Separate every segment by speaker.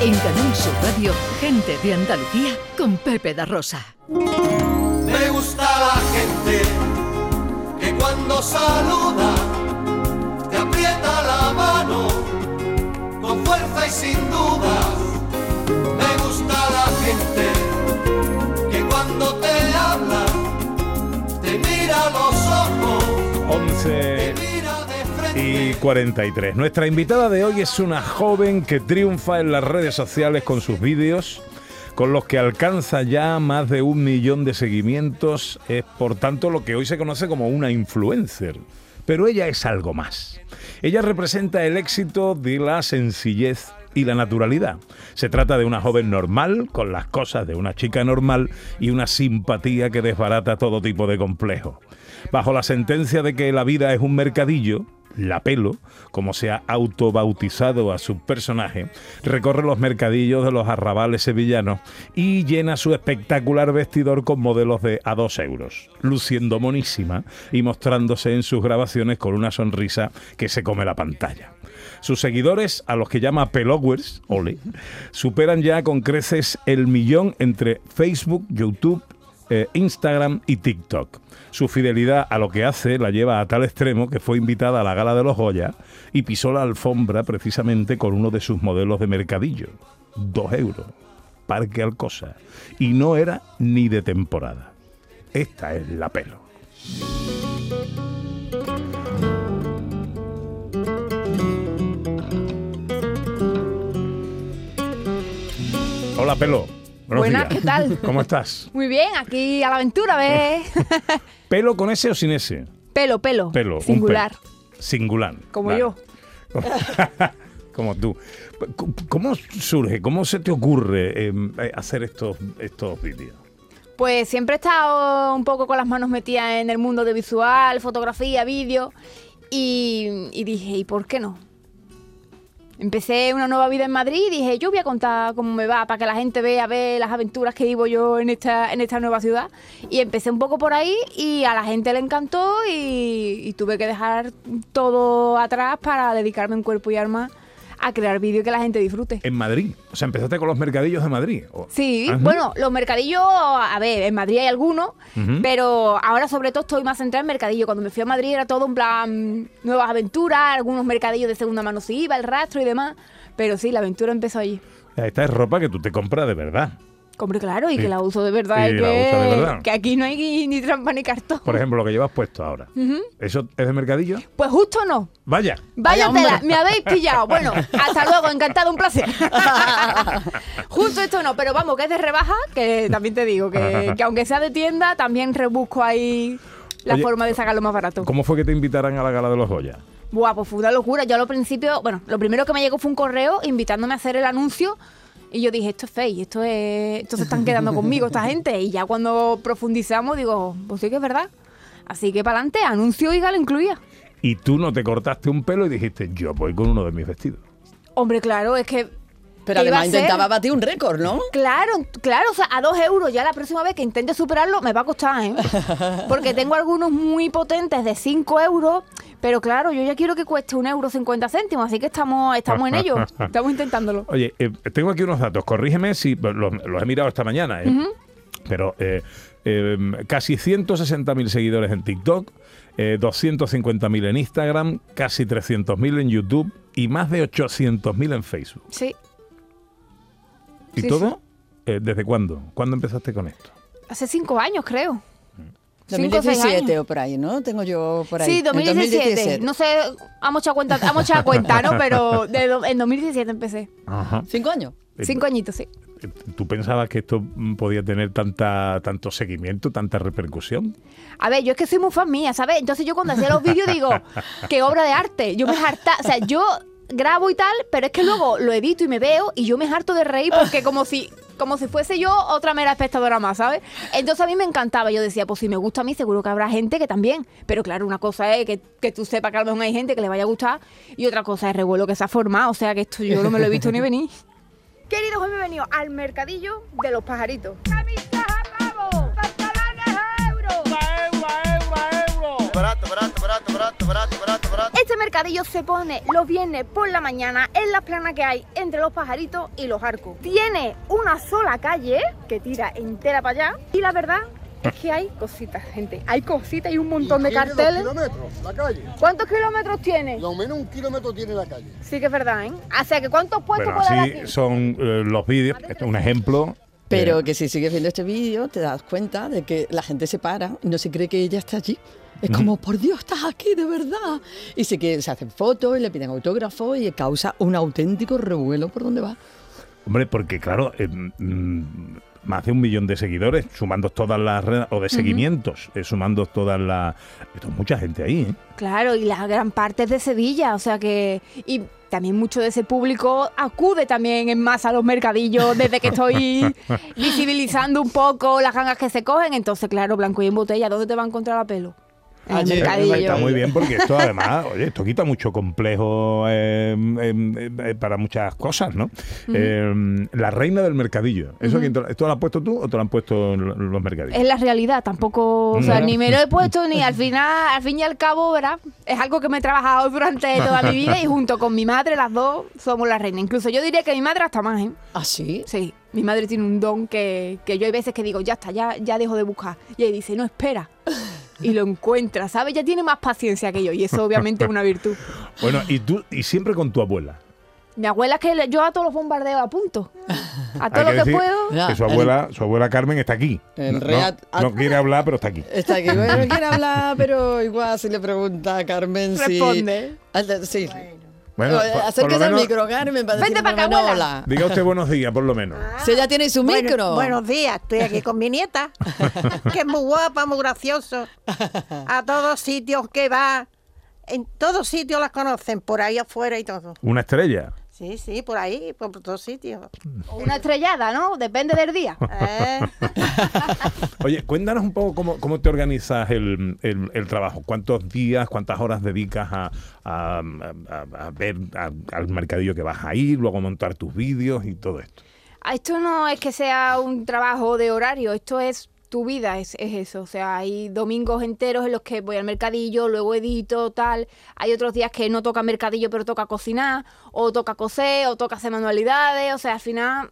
Speaker 1: En Canal Sur Radio, gente de Andalucía con Pepe da Rosa.
Speaker 2: Me gusta la gente que cuando saluda
Speaker 3: 43. Nuestra invitada de hoy es una joven que triunfa en las redes sociales con sus vídeos, con los que alcanza ya más de un millón de seguimientos. Es por tanto lo que hoy se conoce como una influencer. Pero ella es algo más. Ella representa el éxito de la sencillez y la naturalidad. Se trata de una joven normal, con las cosas de una chica normal y una simpatía que desbarata todo tipo de complejo. Bajo la sentencia de que la vida es un mercadillo, la pelo, como se ha autobautizado a su personaje, recorre los mercadillos de los arrabales sevillanos y llena su espectacular vestidor con modelos de a dos euros, luciendo monísima y mostrándose en sus grabaciones con una sonrisa que se come la pantalla. Sus seguidores, a los que llama pelowers, ole, superan ya con creces el millón entre Facebook, YouTube, eh, Instagram y TikTok. Su fidelidad a lo que hace la lleva a tal extremo que fue invitada a la gala de los Goya y pisó la alfombra precisamente con uno de sus modelos de mercadillo. Dos euros. Parque Alcosa. Y no era ni de temporada. Esta es la pelo. Hola, pelo. Buenos
Speaker 4: Buenas,
Speaker 3: días.
Speaker 4: ¿qué tal?
Speaker 3: ¿Cómo estás?
Speaker 4: Muy bien, aquí a la aventura, ¿ves?
Speaker 3: ¿Pelo con S o sin S?
Speaker 4: pelo, pelo.
Speaker 3: Pelo.
Speaker 4: Singular.
Speaker 3: pelo. Singular.
Speaker 4: Como
Speaker 3: Vale.
Speaker 4: yo.
Speaker 3: Como tú. ¿Cómo surge, cómo se te ocurre eh, hacer estos, estos vídeos?
Speaker 4: Pues siempre he estado un poco con las manos metidas en el mundo de visual, fotografía, vídeo. Y, y dije, ¿y por qué no? Empecé una nueva vida en Madrid y dije, yo voy a contar cómo me va para que la gente vea, ve las aventuras que vivo yo en esta, en esta nueva ciudad. Y empecé un poco por ahí y a la gente le encantó y, y tuve que dejar todo atrás para dedicarme en cuerpo y alma a crear vídeos que la gente disfrute.
Speaker 3: En Madrid. O sea, empezaste con los mercadillos de Madrid.
Speaker 4: Sí,
Speaker 3: Ajá.
Speaker 4: bueno, los mercadillos, a ver, en Madrid hay algunos, pero ahora sobre todo estoy más centrada en mercadillo. Cuando me fui a Madrid era todo un plan nuevas aventuras, algunos mercadillos de segunda mano se iba, el rastro y demás. Pero sí, la aventura empezó allí.
Speaker 3: Esta es ropa que tú te compras de verdad.
Speaker 4: Hombre, claro, y
Speaker 3: Sí.
Speaker 4: que la uso de verdad. Y
Speaker 3: la
Speaker 4: que,
Speaker 3: usa de verdad.
Speaker 4: que aquí no hay ni, trampa ni cartón.
Speaker 3: Por ejemplo, lo que llevas puesto ahora. ¿Eso es de mercadillo?
Speaker 4: Pues justo no.
Speaker 3: Vaya.
Speaker 4: Vaya
Speaker 5: Vaya,
Speaker 4: tela, me habéis pillado. Bueno, hasta luego, encantado, un placer. Justo esto no, pero vamos, que es de rebaja, que también te digo, que, que aunque sea de tienda, también rebusco ahí la
Speaker 3: Oye,
Speaker 4: forma de sacarlo más barato.
Speaker 3: ¿Cómo fue que te invitaran a la gala de los Goya?
Speaker 4: Buah, pues fue una locura. Yo al principio, bueno, lo primero que me llegó fue un correo invitándome a hacer el anuncio. Y yo dije, esto es fake, esto es. Esto se están quedando conmigo, esta gente. Y ya cuando profundizamos, digo, pues sí que es verdad. Así que para adelante, anuncio y lo incluía.
Speaker 3: Y tú no te cortaste un pelo y dijiste, yo voy con uno de mis vestidos.
Speaker 4: Hombre, claro, es que.
Speaker 5: Pero
Speaker 4: ¿qué iba a
Speaker 5: además intentaba batir un récord, ¿no?
Speaker 4: Claro, claro, o sea, a dos euros ya la próxima vez que intente superarlo me va a costar, ¿eh? Porque tengo algunos muy potentes de 5 euros, pero claro, yo ya quiero que cueste un euro 50 céntimos, así que estamos, estamos en ello, estamos intentándolo.
Speaker 3: Oye, eh, tengo aquí unos datos. Corrígeme si los, los he mirado esta mañana. ¿eh? Pero eh, eh, casi 160.000 seguidores en TikTok, eh, 250.000 en Instagram, casi 300.000 en YouTube y más de 800.000 en Facebook.
Speaker 4: Sí,
Speaker 3: ¿Y
Speaker 4: Sí,
Speaker 3: todo? eh, ¿Desde cuándo? ¿Cuándo empezaste con esto?
Speaker 4: hace 5 años creo. Cinco o seis
Speaker 5: 2017
Speaker 4: años.
Speaker 5: o por ahí, ¿no? Tengo yo por ahí.
Speaker 4: Sí,
Speaker 5: En
Speaker 4: 2017. No sé, a cuenta, vamos a cuenta, ¿no? Pero de en 2017 empecé.
Speaker 3: Ajá.
Speaker 5: ¿Cinco años?
Speaker 3: Eh,
Speaker 4: Cinco añitos, sí.
Speaker 3: ¿Tú pensabas que esto mm, podía tener tanta, tanto seguimiento, tanta repercusión?
Speaker 4: A ver, yo es que soy muy fan mía, ¿sabes? Entonces yo cuando hacía los vídeos digo, qué obra de arte. Yo me harta, o sea, yo grabo y tal, pero es que luego lo edito y me veo y yo me harto de reír porque como si como si fuese yo otra mera espectadora más, ¿sabes? Entonces a mí me encantaba, yo decía, pues si me gusta a mí, seguro que habrá gente que también. Pero claro, una cosa es que, que tú sepas que a lo mejor hay gente que le vaya a gustar y otra cosa es el revuelo que se ha formado, o sea que esto yo no me lo he visto ni venir. Queridos, hoy me he venido al mercadillo de los pajaritos. Mercadillo
Speaker 6: se pone los viernes por la mañana en las planas que hay entre los pajaritos y los arcos. Tiene una sola calle que tira entera para allá y la verdad es que hay cositas, gente. Hay cositas y un montón de carteles.
Speaker 7: kilómetros la calle.
Speaker 6: ¿Cuántos kilómetros tiene?
Speaker 7: Lo menos un kilómetro tiene la calle.
Speaker 6: Sí que es verdad, ¿eh? O sea, que ¿cuántos puestos
Speaker 3: Bueno,
Speaker 6: puede haber
Speaker 3: así
Speaker 6: aquí?
Speaker 3: son eh, los vídeos. Esto es un ejemplo.
Speaker 5: Pero que si sigues viendo este vídeo, te das cuenta de que la gente se para y no se cree que ella está allí. Es como, por Dios, estás aquí, de verdad. Y sí que se hacen fotos y le piden autógrafos y causa un auténtico revuelo por donde va.
Speaker 3: Hombre, porque claro, eh, mm, más de un millón de seguidores, sumando todas las redes, o de seguimientos, eh, sumando todas las... Esto es mucha gente ahí, ¿eh?
Speaker 4: Claro, y la gran parte es de Sevilla, o sea que... Y también mucho de ese público acude también en masa a los mercadillos desde que estoy visibilizando un poco las gangas que se cogen. Entonces, claro, blanco y en botella, ¿dónde te va a encontrar a pelo? En el mercadillo.
Speaker 3: Está muy bien porque esto además, oye, esto quita mucho complejo eh, eh, eh, para muchas cosas, ¿no? Eh, la reina del mercadillo. ¿Eso lo- ¿Esto lo has puesto tú o te lo han puesto lo- los mercadillos?
Speaker 4: Es la realidad, tampoco, o sea,
Speaker 3: No.
Speaker 4: ni me lo he puesto ni al final, al fin y al cabo, ¿verdad? Es algo que me he trabajado durante toda mi vida y junto con mi madre, las dos, somos la reina. Incluso yo diría que mi madre hasta más, ¿eh?
Speaker 5: ¿Ah, sí?
Speaker 4: Sí, mi madre tiene un don que, que yo hay veces que digo, ya está, ya, ya dejo de buscar. Y ella dice, no, espera. Y lo encuentra, ¿sabes? Ya tiene más paciencia que yo y eso obviamente es una virtud.
Speaker 3: Bueno, y tú, y siempre con tu abuela.
Speaker 4: Mi abuela es que le- yo a todos los bombardeos a punto. A todo
Speaker 3: Hay
Speaker 4: lo que puedo.
Speaker 5: Ya,
Speaker 3: que su
Speaker 5: el-
Speaker 3: abuela, su abuela Carmen está aquí. No, no- no quiere hablar, pero está aquí.
Speaker 5: Está aquí, bueno, quiere hablar, pero igual si le pregunta a Carmen si...
Speaker 4: Responde.
Speaker 5: Sí.
Speaker 3: Bueno, Lo
Speaker 5: Acérquese al micro, Carmen, para
Speaker 4: Vente
Speaker 5: decir
Speaker 4: pa' acá,
Speaker 5: hola.
Speaker 3: Diga usted buenos días, por lo menos.
Speaker 5: Si ella tiene su
Speaker 8: Bueno,
Speaker 5: micro.
Speaker 8: buenos días, estoy aquí con mi nieta, que es muy guapa, muy gracioso. A todos sitios que va, en todos sitios las conocen, por ahí afuera y todo.
Speaker 3: Una estrella.
Speaker 8: Sí, sí, por ahí, por todos sitios.
Speaker 4: O Una estrellada, ¿no? Depende del día.
Speaker 8: Eh,
Speaker 3: Oye, cuéntanos un poco cómo, cómo te organizas el, el- el trabajo. ¿Cuántos días, cuántas horas dedicas a, a- a- a ver a- al mercadillo que vas a ir, luego montar tus vídeos y todo esto?
Speaker 4: Ah, Esto no es que sea un trabajo de horario, esto es tu vida, es, es eso. O sea, hay domingos enteros en los que voy al mercadillo, luego edito, tal. Hay otros días que no toca mercadillo, pero toca cocinar, o toca coser, o toca hacer manualidades. O sea, al final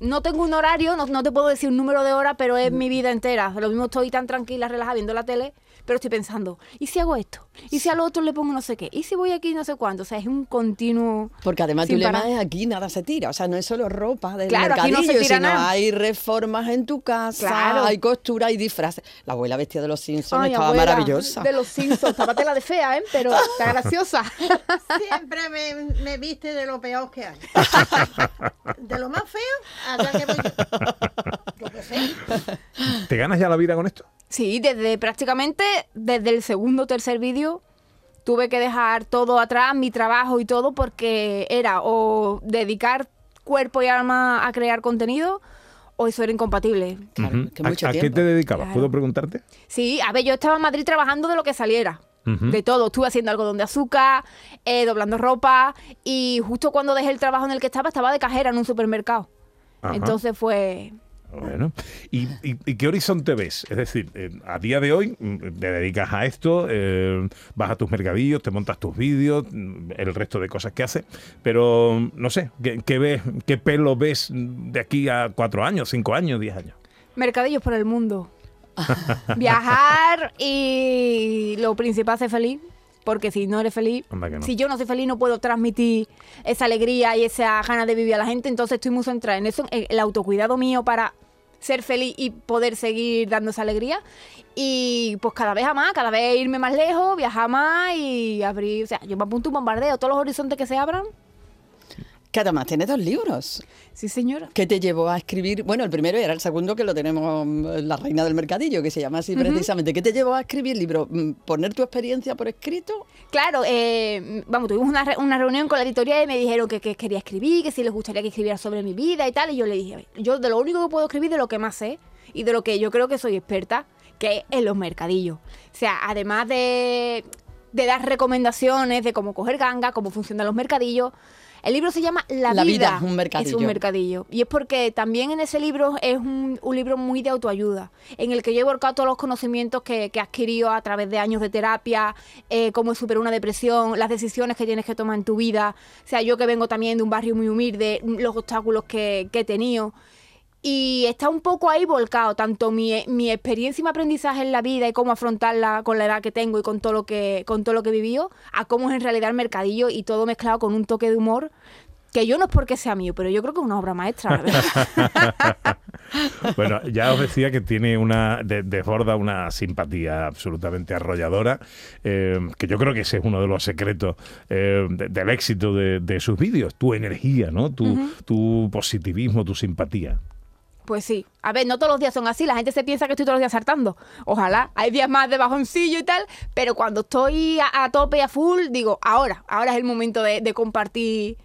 Speaker 4: no tengo un horario, no, no te puedo decir un número de horas, pero es mi vida entera. Lo mismo estoy tan tranquila, relajada viendo la tele, pero estoy pensando, ¿y si hago esto? ¿Y si al otro le pongo no sé qué? ¿Y si voy aquí no sé cuánto? O sea, es un continuo...
Speaker 5: Porque además tu lema es aquí nada se tira, o sea, no es solo ropa del
Speaker 4: Claro, aquí no se
Speaker 5: mercadillo,
Speaker 4: tira
Speaker 5: sino
Speaker 4: nada.
Speaker 5: hay reformas en tu casa,
Speaker 4: Claro.
Speaker 5: hay costura, hay disfraces. La abuela vestida de los Simpsons
Speaker 4: Ay,
Speaker 5: estaba
Speaker 4: abuela,
Speaker 5: maravillosa.
Speaker 4: De los Simpsons, estaba tela de fea, ¿eh? Pero está graciosa.
Speaker 8: siempre me, me viste de lo peor que hay. De lo más feo, allá que voy yo. Yo qué sé.
Speaker 3: ¿Te ganas ya la vida con esto?
Speaker 4: Sí, desde prácticamente desde el segundo o tercer vídeo tuve que dejar todo atrás, mi trabajo y todo, porque era o dedicar cuerpo y alma a crear contenido o eso era incompatible.
Speaker 5: Claro, que
Speaker 3: ¿A-
Speaker 5: mucho
Speaker 3: ¿A, qué
Speaker 5: tiempo.
Speaker 3: te dedicabas?
Speaker 4: Claro.
Speaker 3: ¿Puedo preguntarte?
Speaker 4: Sí, a ver, yo estaba en Madrid trabajando de lo que saliera. De todo, estuve haciendo algodón de azúcar, eh, doblando ropa y justo cuando dejé el trabajo en el que estaba, estaba de cajera en un supermercado.
Speaker 3: Ajá.
Speaker 4: Entonces fue,
Speaker 3: Bueno, ¿Y, y, y qué horizonte ves? Es decir, eh, a día de hoy mm, te dedicas a esto, eh, vas a tus mercadillos, te montas tus vídeos, mm, el resto de cosas que haces, pero mm, no sé, ¿qué, qué ves, qué pelo ves de aquí a cuatro años, cinco años, diez años?
Speaker 4: Mercadillos por el mundo. Viajar y lo principal ser feliz. Porque si no eres feliz,
Speaker 3: no.
Speaker 4: si yo no soy feliz, no puedo transmitir esa alegría y esa ganas de vivir a la gente. Entonces estoy muy centrada en eso, en el autocuidado mío para ser feliz y poder seguir dando esa alegría. Y pues cada vez a más, cada vez irme más lejos, viajar más y abrir. O sea, yo me apunto un bombardeo, todos los horizontes que se abran.
Speaker 5: Que además tiene dos libros.
Speaker 4: Sí, señora.
Speaker 5: ¿Qué te llevó a escribir? Bueno, el primero era el segundo que lo tenemos, mm, La Reina del Mercadillo, que se llama así precisamente. ¿Qué te llevó a escribir el libro? Mm, ¿Poner tu experiencia por escrito?
Speaker 4: Claro, eh, vamos, tuvimos una, re- una reunión con la editorial y me dijeron que, que quería escribir, que si les gustaría que escribiera sobre mi vida y tal. Y yo le dije, yo de lo único que puedo escribir de lo que más sé y de lo que yo creo que soy experta, que es en los mercadillos. O sea, además de, de dar recomendaciones de cómo coger ganga, cómo funcionan los mercadillos, El libro se llama La,
Speaker 5: La vida
Speaker 4: vida,
Speaker 5: es un mercadillo.
Speaker 4: Es un mercadillo. Y es porque también en ese libro es un, un libro muy de autoayuda, en el que yo he volcado todos los conocimientos que, que he adquirido a través de años de terapia, eh, cómo superar una depresión, las decisiones que tienes que tomar en tu vida. O sea, yo que vengo también de un barrio muy humilde, los obstáculos que, que he tenido. Y está un poco ahí volcado, tanto mi, mi experiencia y mi aprendizaje en la vida y cómo afrontarla con la edad que tengo y con todo lo que, con todo lo que he vivido, a cómo es en realidad el mercadillo y todo mezclado con un toque de humor, que yo no es porque sea mío, pero yo creo que es una obra maestra, la verdad.
Speaker 3: Bueno, ya os decía que tiene una, de- desborda una simpatía absolutamente arrolladora, eh, que yo creo que ese es uno de los secretos eh, de- del éxito de, de sus vídeos, tu energía, ¿no? Tu, tu positivismo, tu simpatía.
Speaker 4: Pues sí. A ver, no todos los días son así. La gente se piensa que estoy todos los días saltando. Ojalá. Hay días más de bajoncillo y tal. Pero cuando estoy a, a tope, a full, digo, ahora. Ahora es el momento de, de compartir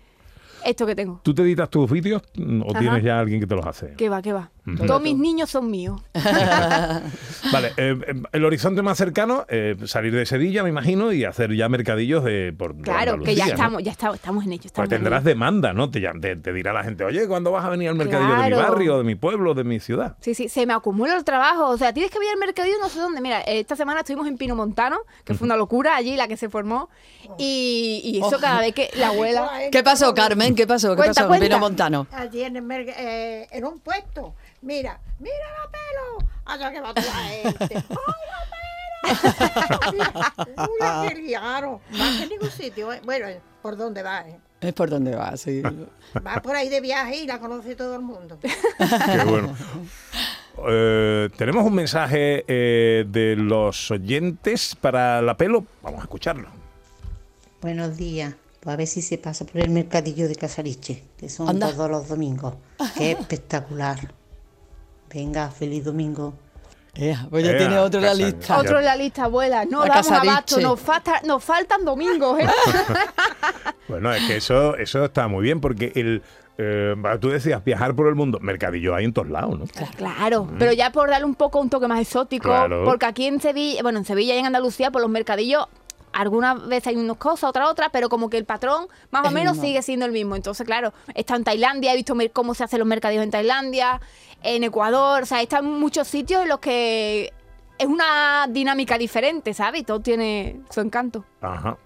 Speaker 4: esto que tengo.
Speaker 3: ¿Tú te editas tus vídeos o
Speaker 4: Ajá.
Speaker 3: tienes ya alguien que te los hace?
Speaker 4: ¿Qué va, qué va? Todos mis niños son míos.
Speaker 3: Vale, eh, eh, el horizonte más cercano, eh, salir de Sevilla, me imagino, y hacer ya mercadillos de por
Speaker 4: Claro, que ya estamos, ya estamos, estamos en ello.
Speaker 3: Pues
Speaker 4: estamos en
Speaker 3: tendrás
Speaker 4: ello.
Speaker 3: demanda, ¿no? Te, te, te dirá la gente, oye, ¿cuándo vas a venir al mercadillo de mi barrio, de mi pueblo, de mi ciudad?
Speaker 4: Sí, sí, se me acumula el trabajo. O sea, tienes que venir al mercadillo no sé dónde. Mira, esta semana estuvimos en Pino Montano, que fue una locura allí la que se formó. Y, y eso cada vez que la abuela...
Speaker 5: ¿Qué pasó, Carmen? ¿Qué pasó? ¿Qué
Speaker 4: Cuenta,
Speaker 5: pasó en. Pino Montano?
Speaker 8: Allí en, el eh, en un puesto. Mira, mira la pelo. Allá que va toda la gente. ¡Ay, la pelo! Uy, la que liaron. Más que en ningún sitio. eh. Bueno, eh, por dónde va. eh.
Speaker 5: Es por donde va, sí.
Speaker 8: Va por ahí de viaje y la conoce todo el mundo.
Speaker 3: Qué bueno. Eh, tenemos un mensaje eh, de los oyentes para la pelo. Vamos a escucharlo.
Speaker 9: Buenos días. Pues a ver si se pasa por el mercadillo de Casariche, que son
Speaker 5: Anda.
Speaker 9: todos los domingos. Qué espectacular. Venga, feliz domingo.
Speaker 5: Ea, pues ya
Speaker 3: Ea,
Speaker 5: tiene otro en la lista.
Speaker 4: Otro en la lista, abuela. No
Speaker 5: La
Speaker 4: damos abasto. Nos, falta, nos faltan domingos, ¿eh?
Speaker 3: Bueno, es que eso, eso está muy bien porque el, eh, tú decías viajar por el mundo. Mercadillo hay en todos lados, ¿no?
Speaker 4: Claro, pero ya por darle un poco un toque más exótico,
Speaker 3: Claro.
Speaker 4: porque aquí en Sevilla, bueno, en Sevilla y en Andalucía, por los mercadillos, algunas veces hay unas cosas, otras otras, pero como que el patrón más o
Speaker 5: el
Speaker 4: menos
Speaker 5: mismo.
Speaker 4: sigue siendo el mismo. Entonces, claro, está en Tailandia, he visto cómo se hacen los mercadillos en Tailandia, en Ecuador, o sea, están muchos sitios en los que es una dinámica diferente, ¿sabes? Y todo tiene su encanto.
Speaker 3: Ajá.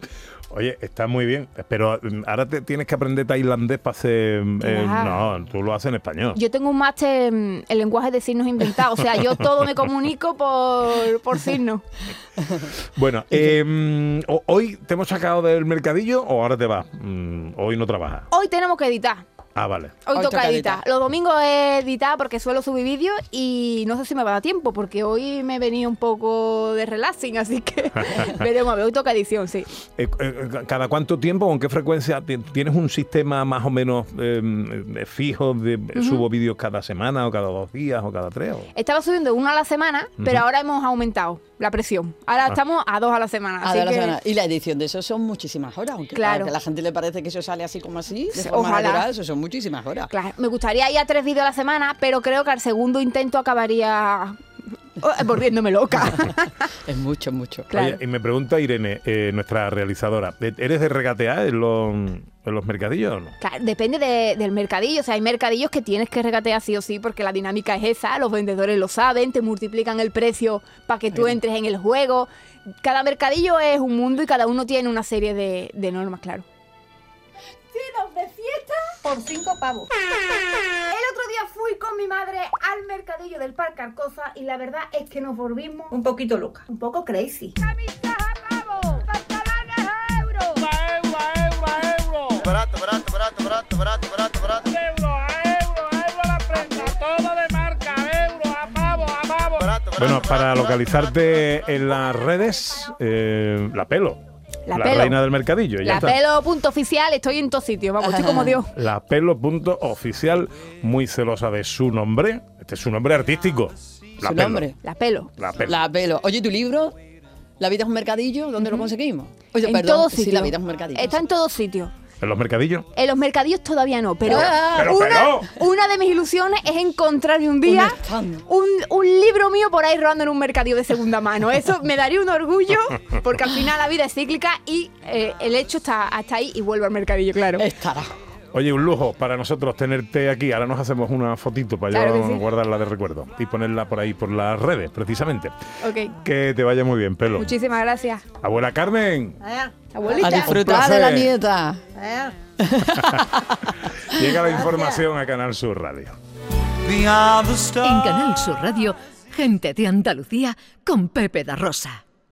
Speaker 3: Oye, está muy bien, pero mm, ahora te tienes que aprender tailandés para hacer... eh,
Speaker 4: Claro.
Speaker 3: no, tú lo haces en español.
Speaker 4: Yo tengo un máster en el lenguaje de signos inventado, o sea, yo todo me comunico por, por signos.
Speaker 3: Bueno, eh, mm, ¿hoy te hemos sacado del mercadillo o ahora te vas? Mm, hoy no trabajas.
Speaker 4: Hoy tenemos que editar.
Speaker 3: Ah, vale.
Speaker 4: Hoy,
Speaker 5: Hoy
Speaker 4: toca,
Speaker 5: toca
Speaker 4: editar.
Speaker 5: editar.
Speaker 4: Los domingos he editar porque suelo subir vídeos y no sé si me va a dar tiempo porque hoy me he venido un poco de relaxing, así que veremos. a ver, Hoy toca edición, sí.
Speaker 3: Eh, eh, ¿Cada cuánto tiempo, con qué frecuencia ti- tienes un sistema más o menos eh, eh, fijo de subo vídeos cada semana o cada dos días o cada tres? o-
Speaker 4: Estaba subiendo uno a la semana, pero ahora hemos aumentado la presión. Ahora estamos a dos a la semana.
Speaker 5: Ah,
Speaker 4: así
Speaker 5: de la semana. Y la edición de eso son muchísimas horas, aunque
Speaker 4: Claro.
Speaker 5: a a la gente le parece que eso sale así como así, de
Speaker 4: Sí,
Speaker 5: forma
Speaker 4: ojalá.
Speaker 5: natural, eso son muchísimas horas.
Speaker 4: Claro, me gustaría ir a tres vídeos a la semana, pero creo que al segundo intento acabaría eh, volviéndome loca.
Speaker 5: Es mucho, mucho.
Speaker 4: Claro.
Speaker 3: Oye, y me pregunta Irene, eh, nuestra realizadora, ¿e- ¿eres de regatear en los, en los mercadillos o no?
Speaker 4: Claro, depende de- del mercadillo. O sea, hay mercadillos que tienes que regatear sí o sí porque la dinámica es esa. Los vendedores lo saben, te multiplican el precio para que tú entres en el juego. Cada mercadillo es un mundo y cada uno tiene una serie de, de normas, claro.
Speaker 6: fiesta por cinco pavos. El otro día fui con mi madre al mercadillo del Parque Arcosa y la verdad es que nos volvimos
Speaker 8: Un poquito loca.
Speaker 6: un poco crazy. Camisas a pavo, pantalones a euro.
Speaker 2: Barato, barato, barato, barato, barato, barato, barato. Barato,
Speaker 3: Bueno,
Speaker 2: barato,
Speaker 3: para
Speaker 2: barato,
Speaker 3: localizarte en las redes, eh, la pelo.
Speaker 4: La
Speaker 3: la
Speaker 4: Pelo.
Speaker 3: reina del mercadillo. ya
Speaker 4: La
Speaker 3: está.
Speaker 4: pelo punto oficial, estoy en todos sitios. Vamos, estoy como Dios.
Speaker 3: La pelo punto oficial, muy celosa de su nombre. Este es su nombre artístico. La
Speaker 5: Su
Speaker 3: Pelo.
Speaker 5: nombre.
Speaker 4: La pelo.
Speaker 3: La pelo.
Speaker 5: La pelo. Oye, tu libro, La vida es un mercadillo, ¿dónde lo conseguimos? Oye,
Speaker 4: en
Speaker 5: perdón,
Speaker 4: todos
Speaker 5: sí, la vida es un mercadillo.
Speaker 4: Está en todos sitios.
Speaker 3: ¿En los mercadillos?
Speaker 4: En los mercadillos todavía no, pero,
Speaker 5: Ah,
Speaker 3: pero,
Speaker 4: una,
Speaker 3: pero.
Speaker 4: una de mis ilusiones es encontrarme un día
Speaker 5: Un
Speaker 4: un, un libro mío por ahí rodando en un mercadillo de segunda mano. Eso me daría un orgullo, porque al final la vida es cíclica y eh, el hecho está hasta ahí y vuelvo al mercadillo, claro.
Speaker 5: Estará.
Speaker 3: Oye, un lujo para nosotros tenerte aquí. Ahora nos hacemos una fotito para
Speaker 4: Claro sí.
Speaker 3: guardarla de recuerdo y ponerla por ahí por las redes, precisamente.
Speaker 4: Ok.
Speaker 3: Que te vaya muy bien, pelo.
Speaker 4: Muchísimas gracias.
Speaker 3: Abuela Carmen,
Speaker 8: Eh,
Speaker 4: Abuelita.
Speaker 5: A disfrutar de la nieta.
Speaker 8: eh.
Speaker 3: llega la información a Canal Sur Radio.
Speaker 1: En Canal Sur Radio, gente de Andalucía con Pepe da Rosa.